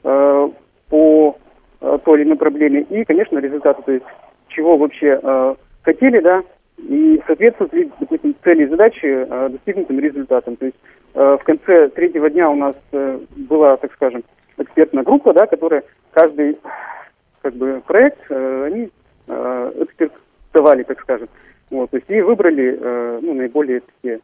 H: э, по э, той или иной проблеме и, конечно, результаты, то есть чего вообще э, хотели, да, и соответствует ли, допустим, цели и задачи э, достигнутым результатам. То есть э, в конце третьего дня у нас э, была, так скажем, экспертная группа, да, которая каждый как бы проект они экспертовали, так скажем. Вот, то есть и выбрали ну, наиболее такие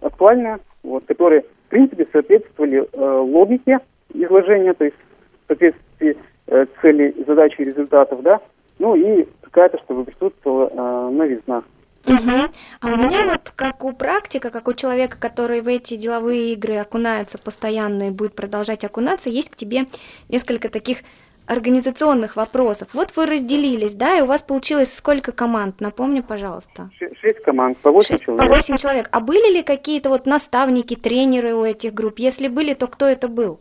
H: актуальные, вот, которые, в принципе, соответствовали э, логике изложения, то есть в соответствии э, цели, задачи и результатов, да, ну и какая-то, чтобы присутствовала э, новизна.
F: Угу. А у меня вот как у практика, как у человека, который в эти деловые игры окунается постоянно и будет продолжать окунаться, есть к тебе несколько таких организационных вопросов. Вот вы разделились, да, и у вас получилось сколько команд? Напомню, пожалуйста.
H: Шесть команд, по восемь человек.
F: По восемь человек. А были ли какие-то вот наставники, тренеры у этих групп? Если были, то кто это был?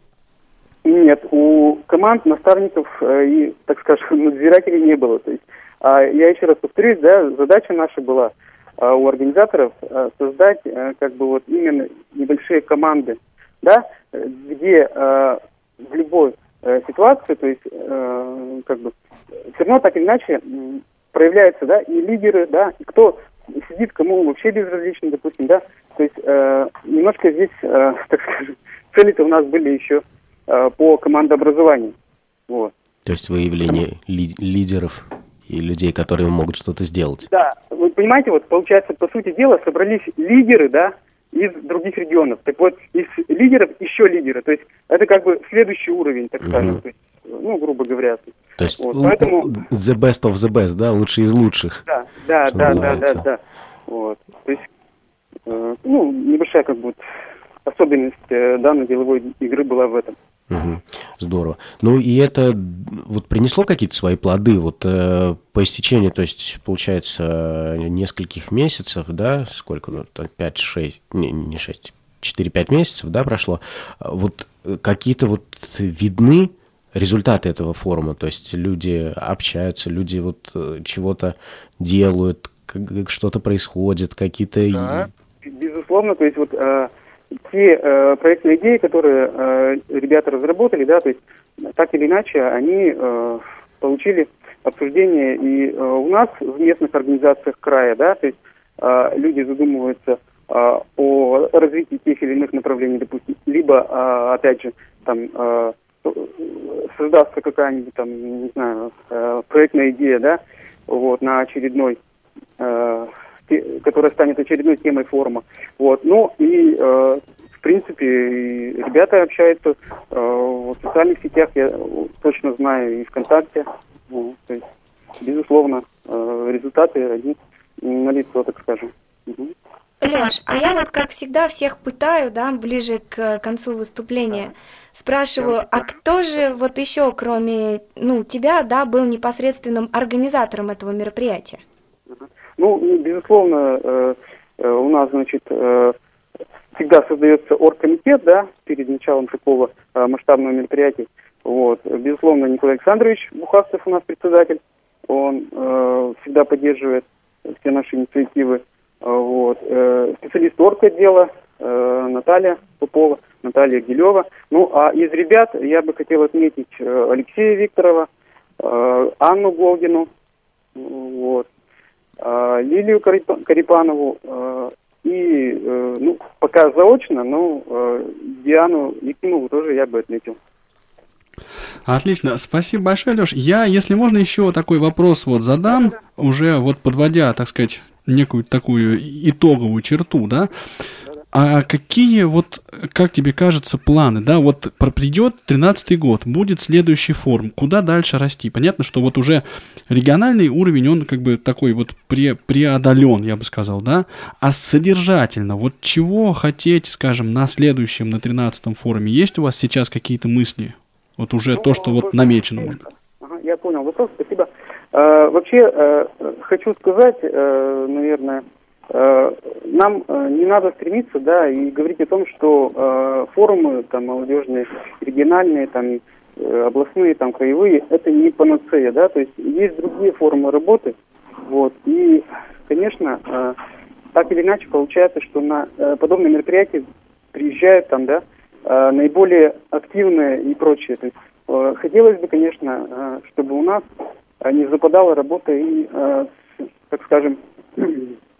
H: Нет, у команд наставников э, и, так скажем, надзирателей не было. То есть а я еще раз повторюсь, да, задача наша была у организаторов создать как бы вот именно небольшие команды, да, где в любой ситуации, то есть как бы все равно так или иначе проявляются, да, и лидеры, да, и кто сидит, кому вообще безразлично, допустим, да, то есть э, немножко здесь, э, так скажем, цели-то у нас были еще э, по командообразованию, вот.
C: То есть выявление ли, лидеров и людей, которые могут что-то сделать.
H: Да, вы понимаете, вот получается, по сути дела, собрались лидеры, да, из других регионов. Так вот, из лидеров еще лидеры. То есть это как бы следующий уровень, так скажем. Угу. То есть, ну, грубо говоря.
C: То есть вот, поэтому... the best of the best, да, лучший из лучших.
H: Да, да, да, да, да, да. Вот. То есть, э, ну, небольшая как бы особенность э, данной деловой игры была в этом.
C: Угу. Здорово. Ну и это вот принесло какие-то свои плоды вот э, по истечении, то есть получается нескольких месяцев, да, сколько, ну, 5-6, не, не 6, 4-5 месяцев, да, прошло. Вот какие-то вот видны результаты этого форума, то есть люди общаются, люди вот э, чего-то делают, что-то происходит, какие-то...
H: Да, безусловно, то есть вот э, те э, проектные идеи, которые э, ребята разработали, да, то есть так или иначе они э, получили обсуждение и э, у нас в местных организациях края, да, то есть э, люди задумываются э, о развитии тех или иных направлений, допустим, либо, э, опять же, там э, создастся какая-нибудь там, не знаю, э, проектная идея, да, вот, на очередной э, которая станет очередной темой форума. Вот. Ну и, э, в принципе, ребята общаются э, в социальных сетях, я точно знаю, и ВКонтакте. Ну, то есть, безусловно, э, результаты, они налицо, так скажем. Угу.
F: Леш, а я вот, как всегда, всех пытаю, да, ближе к концу выступления. Спрашиваю, а кто же вот еще, кроме, ну, тебя, да, был непосредственным организатором этого мероприятия?
H: Ну, безусловно, э, э, у нас, значит, э, всегда создается оргкомитет, да, перед началом такого масштабного мероприятия. Вот. Безусловно, Николай Александрович Бухавцев у нас председатель. Он всегда поддерживает все наши инициативы. Вот. Специалист орготдела Наталья Попова, Наталья Гилева. Ну, а из ребят я бы хотел отметить Алексея Викторова, Анну а, Лилию Карипанову а, и, э, ну, пока заочно, но э, Диану Якимову тоже я бы отметил.
B: Отлично, спасибо большое, Леш. Я, если можно, еще такой вопрос вот задам, уже вот подводя, так сказать, некую такую итоговую черту, да. А какие вот, как тебе кажется, планы, да, вот придет 13-й год, будет следующий форум, куда дальше расти? Понятно, что вот уже региональный уровень, он как бы такой вот пре преодолен, я бы сказал, да, а содержательно, вот чего хотеть, скажем, на следующем, на 13-м форуме, есть у вас сейчас какие-то мысли? Вот уже ну, то, что вот намечено, может.
H: Ага, я понял вопрос, спасибо. Э, вообще, э, хочу сказать, э, наверное, нам э, не надо стремиться, да, и говорить о том, что э, форумы там молодежные, региональные, там областные, там краевые, это не панацея, да, то есть есть другие формы работы, вот, и, конечно, так или иначе получается, что на подобные мероприятия приезжают там, да, наиболее активные и прочее, то есть хотелось бы, конечно, чтобы у нас не западала работа и, так скажем,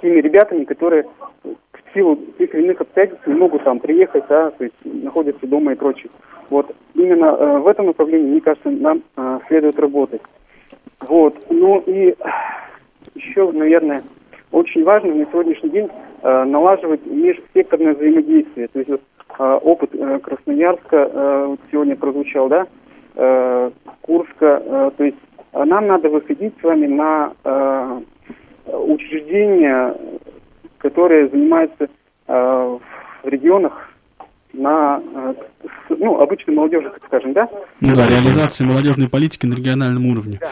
H: теми ребятами, которые в силу тех или иных обстоятельств не могут там приехать, да, то есть находятся дома и прочее. Вот именно э, в этом направлении, мне кажется, нам э, следует работать. Вот. Ну и еще, наверное, очень важно на сегодняшний день э, налаживать межсекторное взаимодействие. То есть вот, э, опыт э, Красноярска э, сегодня прозвучал, да, э, Курска, э, то есть нам надо выходить с вами на э, учреждения, которые занимаются э, в регионах на э, ну, обычной молодежи, так скажем, да?
B: Ну да, реализации молодежной политики на региональном уровне.
H: Да,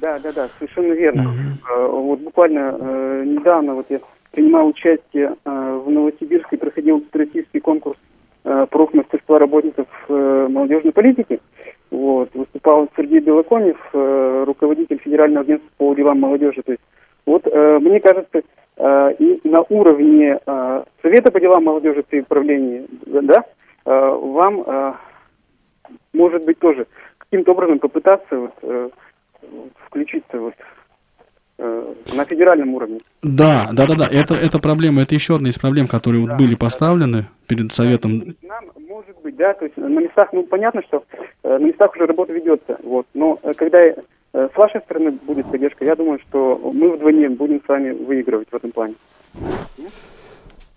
H: да, да, да совершенно верно. Угу. Вот буквально э, недавно вот я принимал участие э, в Новосибирске, проходил российский конкурс э, профмастерства работников э, молодежной политики. Вот, выступал Сергей Белоконев, э, руководитель Федерального агентства по делам молодежи. То есть вот, э, мне кажется, э, и на уровне э, Совета по делам молодежи при управлении, да, э, вам, э, может быть, тоже каким-то образом попытаться вот, э, включиться вот э, на федеральном уровне.
B: Да, да, да, да. Это, это проблема, это еще одна из проблем, которые вот были поставлены перед Советом.
H: Нам, может быть, да, то есть на местах, ну, понятно, что э, на местах уже работа ведется, вот, но э, когда с вашей стороны будет поддержка, я думаю, что мы вдвойне будем с вами выигрывать в этом плане.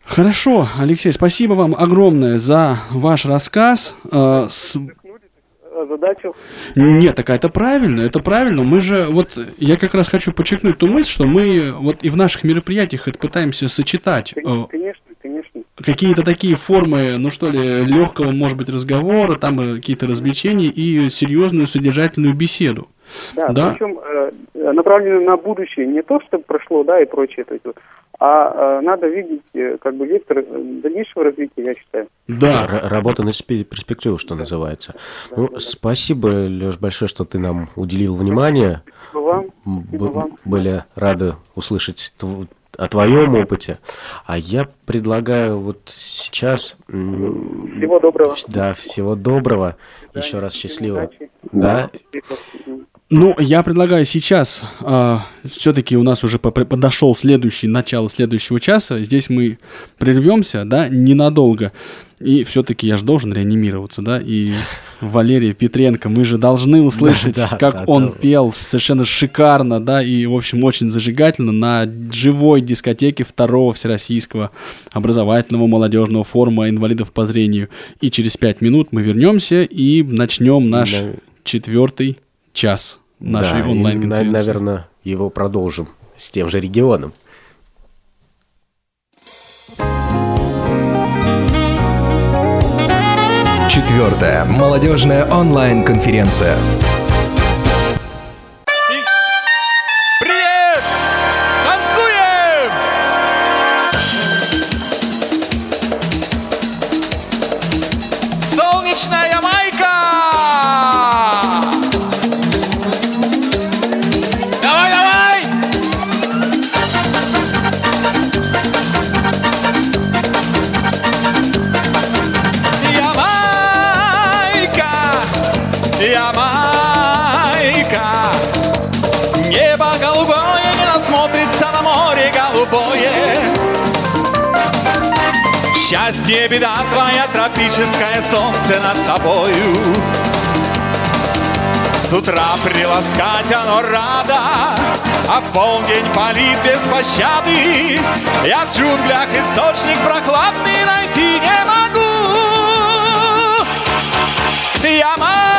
B: Хорошо, Алексей, спасибо вам огромное за ваш рассказ. Э, с-
H: Задачу
B: Нет, так это правильно, это правильно. Мы же, вот, я как раз хочу подчеркнуть ту мысль, что мы вот и в наших мероприятиях это пытаемся сочетать. э,
H: Конечно, конечно.
B: какие-то такие формы, ну что ли, легкого, может быть, разговора, там э, какие-то развлечения и серьезную содержательную беседу.
H: Да,
B: Да.
H: причем э, направленную на будущее, не то, что прошло, да, и прочее, то есть, вот, а э, надо видеть, э, как бы, вектор э, дальнейшего развития, я считаю.
B: Да,
C: Р- Работа на спе- перспективу, что называется. Ну, спасибо, Леш, большое, что ты нам уделил внимание.
H: Спасибо вам. Спасибо
C: б-
H: вам.
C: Были рады услышать тв- о твоем опыте. А я предлагаю вот сейчас...
H: Всего доброго.
C: Да, всего доброго. Еще раз счастливо. Да,
B: Ну, я предлагаю сейчас, все-таки у нас уже подошел следующий, начало следующего часа, здесь мы прервемся, да, ненадолго, и все-таки я же должен реанимироваться, да, и Валерий Петренко, мы же должны услышать,
C: Да, да,
B: как
C: да,
B: он
C: да.
B: пел совершенно шикарно, да, и, в общем, очень зажигательно на живой дискотеке второго Всероссийского образовательного молодежного форума инвалидов по зрению. И через пять минут мы вернемся и начнем наш
C: Да.
B: четвертый час нашей
C: да, и,
B: онлайн-конференции.
C: на- наверное, его продолжим с тем же регионом.
A: Четвертая молодежная онлайн-конференция.
I: Счастье, беда твоя, тропическое солнце над тобою. С утра приласкать оно рада А в полдень палит без пощады. Я в джунглях источник прохладный найти не могу. Ямайка,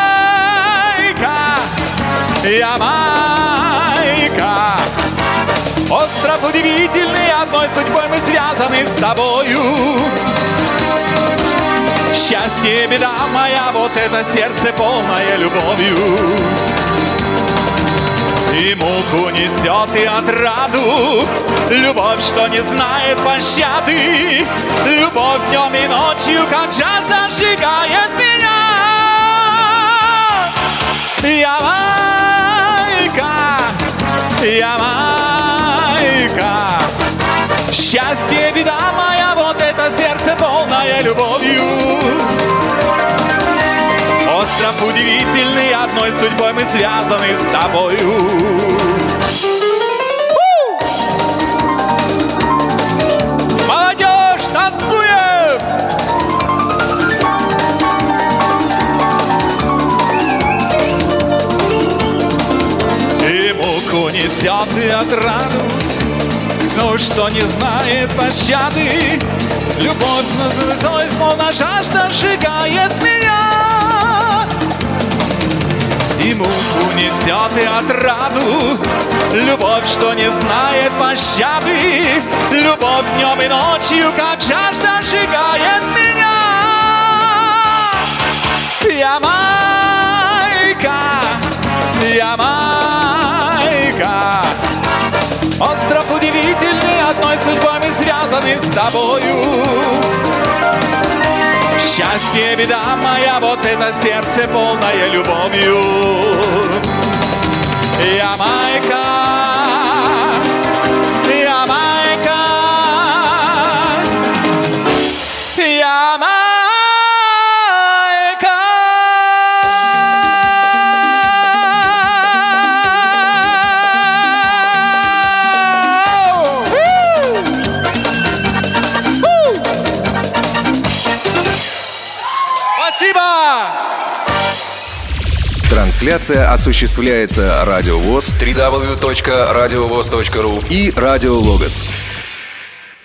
I: Ямайка Остров удивительный, одной судьбой мы связаны с тобою Счастье, беда моя, вот это сердце полное любовью. И муку несет и отраду. Любовь, что не знает пощады. Любовь днем и ночью, как жажда сжигает меня. Ямайка, Ямайка Счастье, беда моя, вот это сердце полное любовью. Остров удивительный, одной судьбой мы связаны с тобою. Молодежь, танцуем! И муку несет и Ну, что не знает пощады. Любовь на душой, словно жажда сжигает меня. И муку несет и отраду. Любовь, что не знает пощады. Любовь днем и ночью, как жажда сжигает меня. Ямайка, Ямайка Остров удивительный, мы связаны с тобою. Счастье, беда моя, вот это сердце полное любовью. Ямайка, Ямайка
J: Трансляция осуществляется Радио ВОЗ, www.radiovoz.ru и Радио Логос.